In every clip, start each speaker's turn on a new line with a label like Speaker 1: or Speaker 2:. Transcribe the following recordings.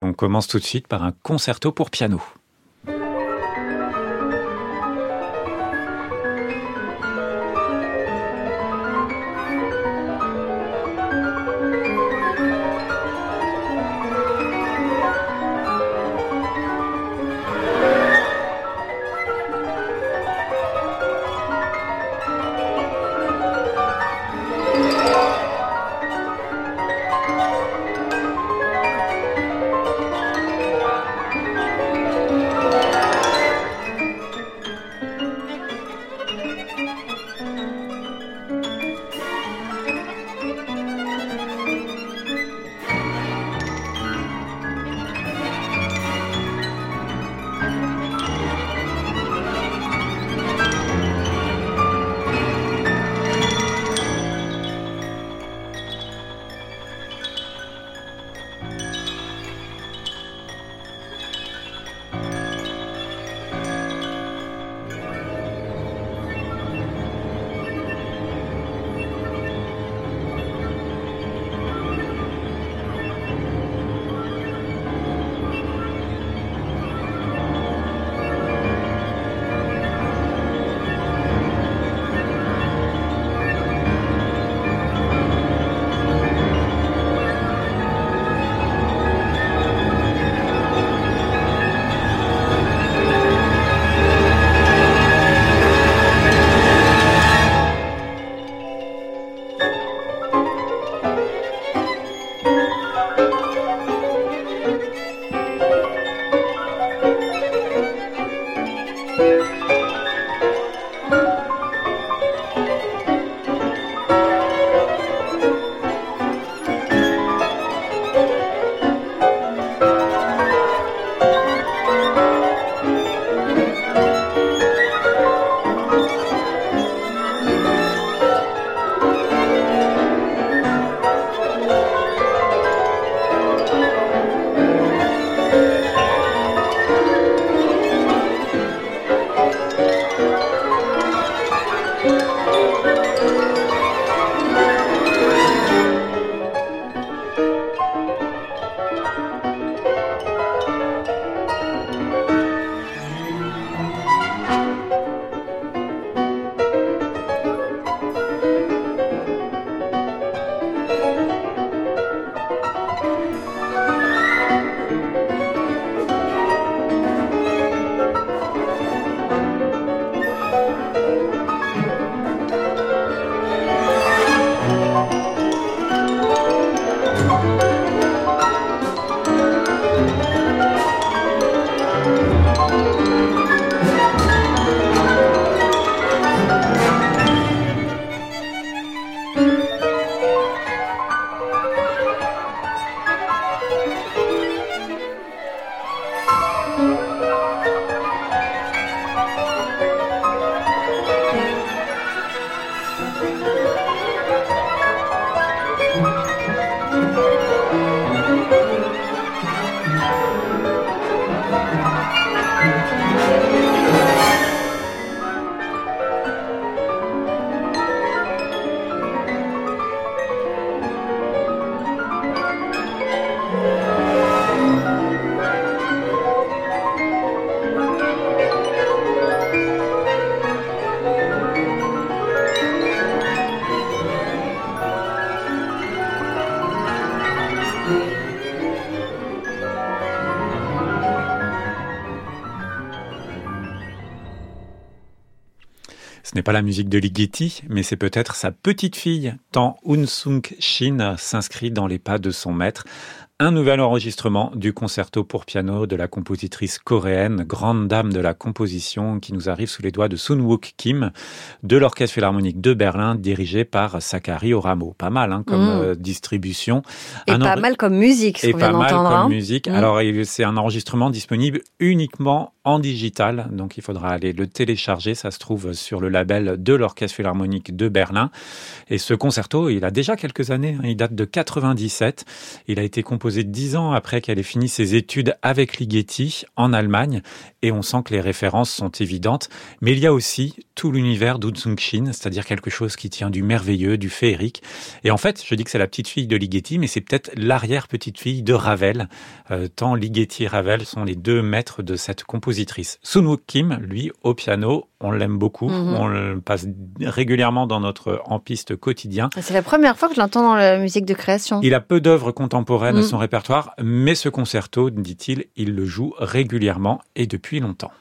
Speaker 1: On commence tout de suite par un concerto pour piano. Pas la musique de Ligeti, mais c'est peut-être sa petite fille, tant Unsung Shin s'inscrit dans les pas de son maître un nouvel enregistrement du concerto pour piano de la compositrice coréenne, grande dame de la composition, qui nous arrive sous les doigts de Sun Wook Kim, de l'Orchestre Philharmonique de Berlin, dirigé par Sakari Oramo. Pas mal hein, comme mm. euh, distribution.
Speaker 2: Et pas mal comme musique, ce
Speaker 1: Et pas mal comme
Speaker 2: hein.
Speaker 1: musique. Mm. Alors, c'est un enregistrement disponible uniquement en digital, donc il faudra aller le télécharger. Ça se trouve sur le label de l'Orchestre Philharmonique de Berlin. Et ce concerto, il a déjà quelques années. Hein. il date de 97. Il a été composé composé dix ans après qu'elle ait fini ses études avec Ligeti en Allemagne, et on sent que les références sont évidentes. Mais il y a aussi tout l'univers d'Unsung-shin, c'est-à-dire quelque chose qui tient du merveilleux, du féerique. Et en fait, je dis que c'est la petite fille de Ligeti, mais c'est peut-être l'arrière-petite-fille de Ravel, euh, tant Ligeti et Ravel sont les deux maîtres de cette compositrice. Sunwook Kim, lui, au piano, on l'aime beaucoup, mhm. on le passe régulièrement dans notre en piste quotidien.
Speaker 2: C'est la première fois que je l'entends dans la musique de création.
Speaker 1: Il a peu d'œuvres contemporaines. Répertoire, mais ce concerto, dit-il, il le joue régulièrement et depuis longtemps.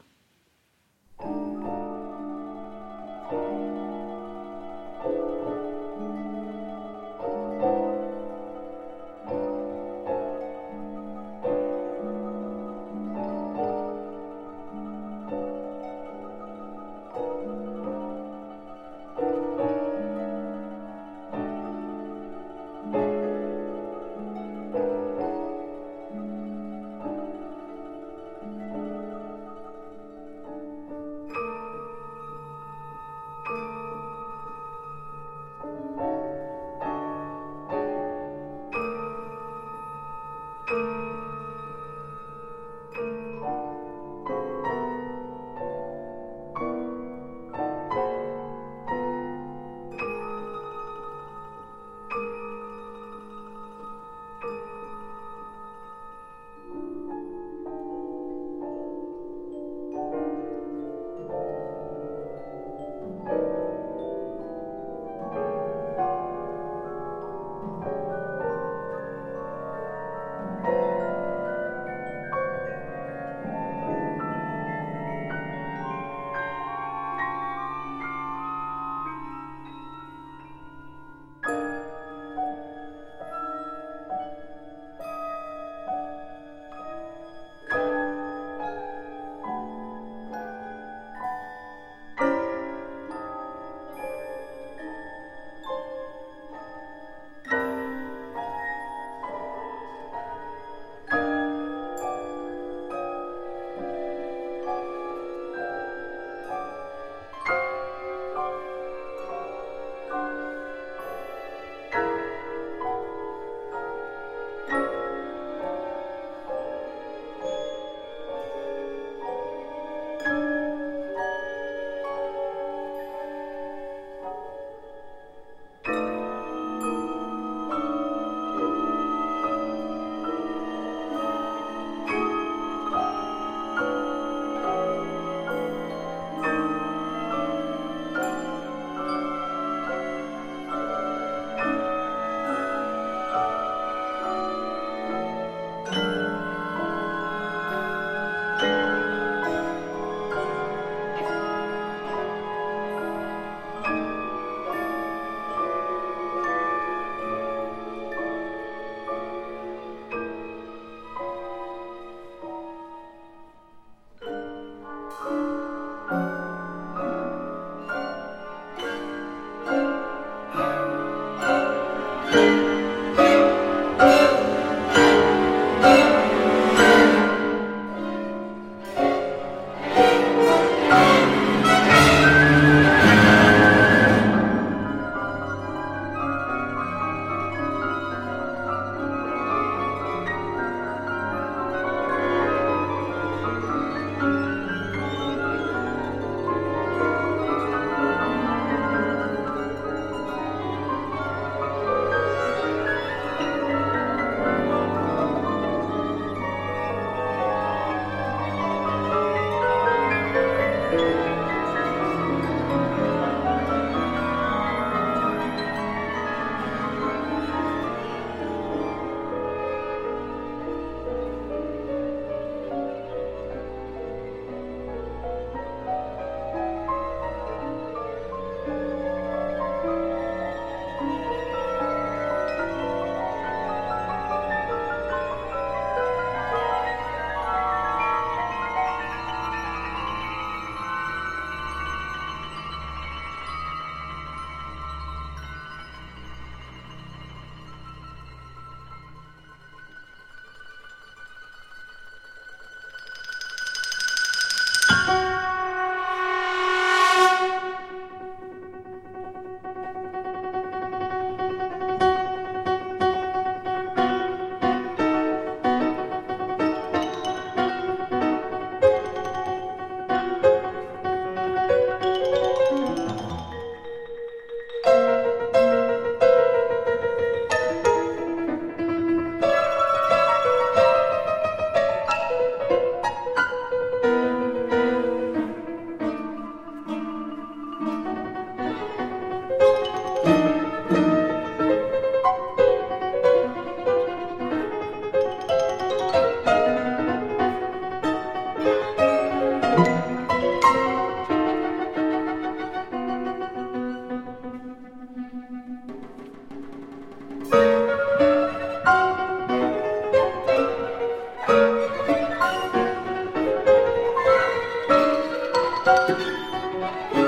Speaker 1: Música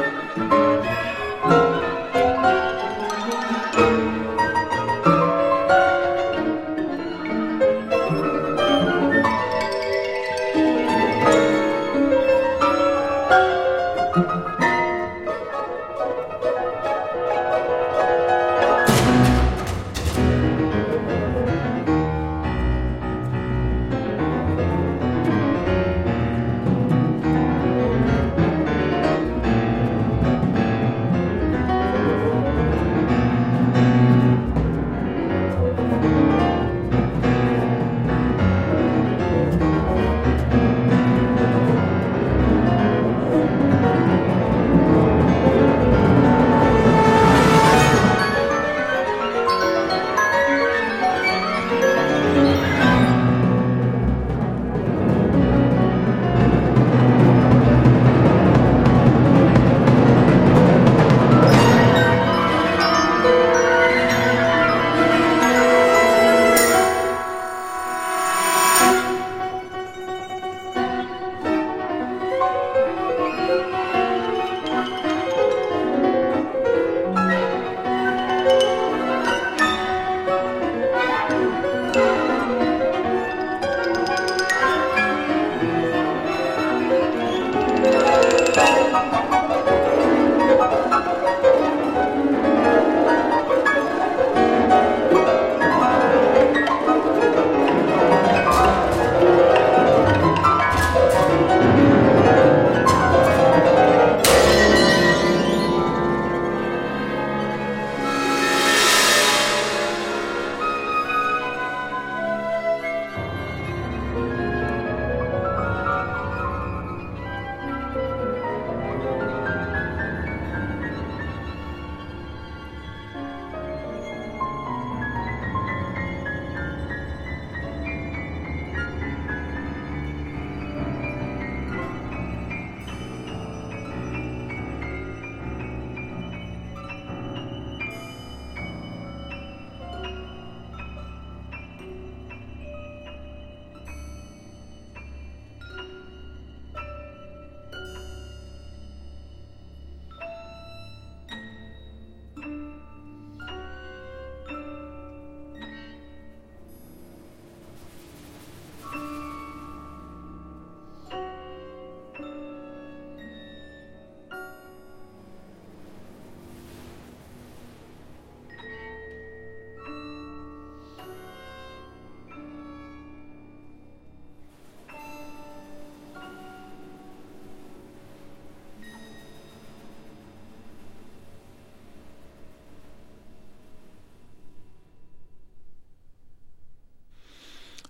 Speaker 1: Bye.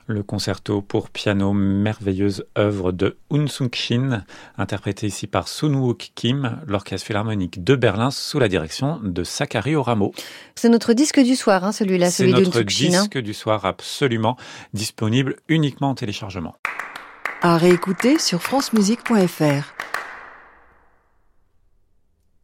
Speaker 1: Le concerto pour piano, merveilleuse œuvre de Un Sung Shin, interprété ici par Sun Wook Kim, l'Orchestre Philharmonique de Berlin sous la direction de Sakari Oramo.
Speaker 2: C'est notre disque du soir, hein, celui-là, celui,
Speaker 1: C'est notre disque du soir, absolument, disponible uniquement en téléchargement.
Speaker 3: À réécouter sur francemusique.fr.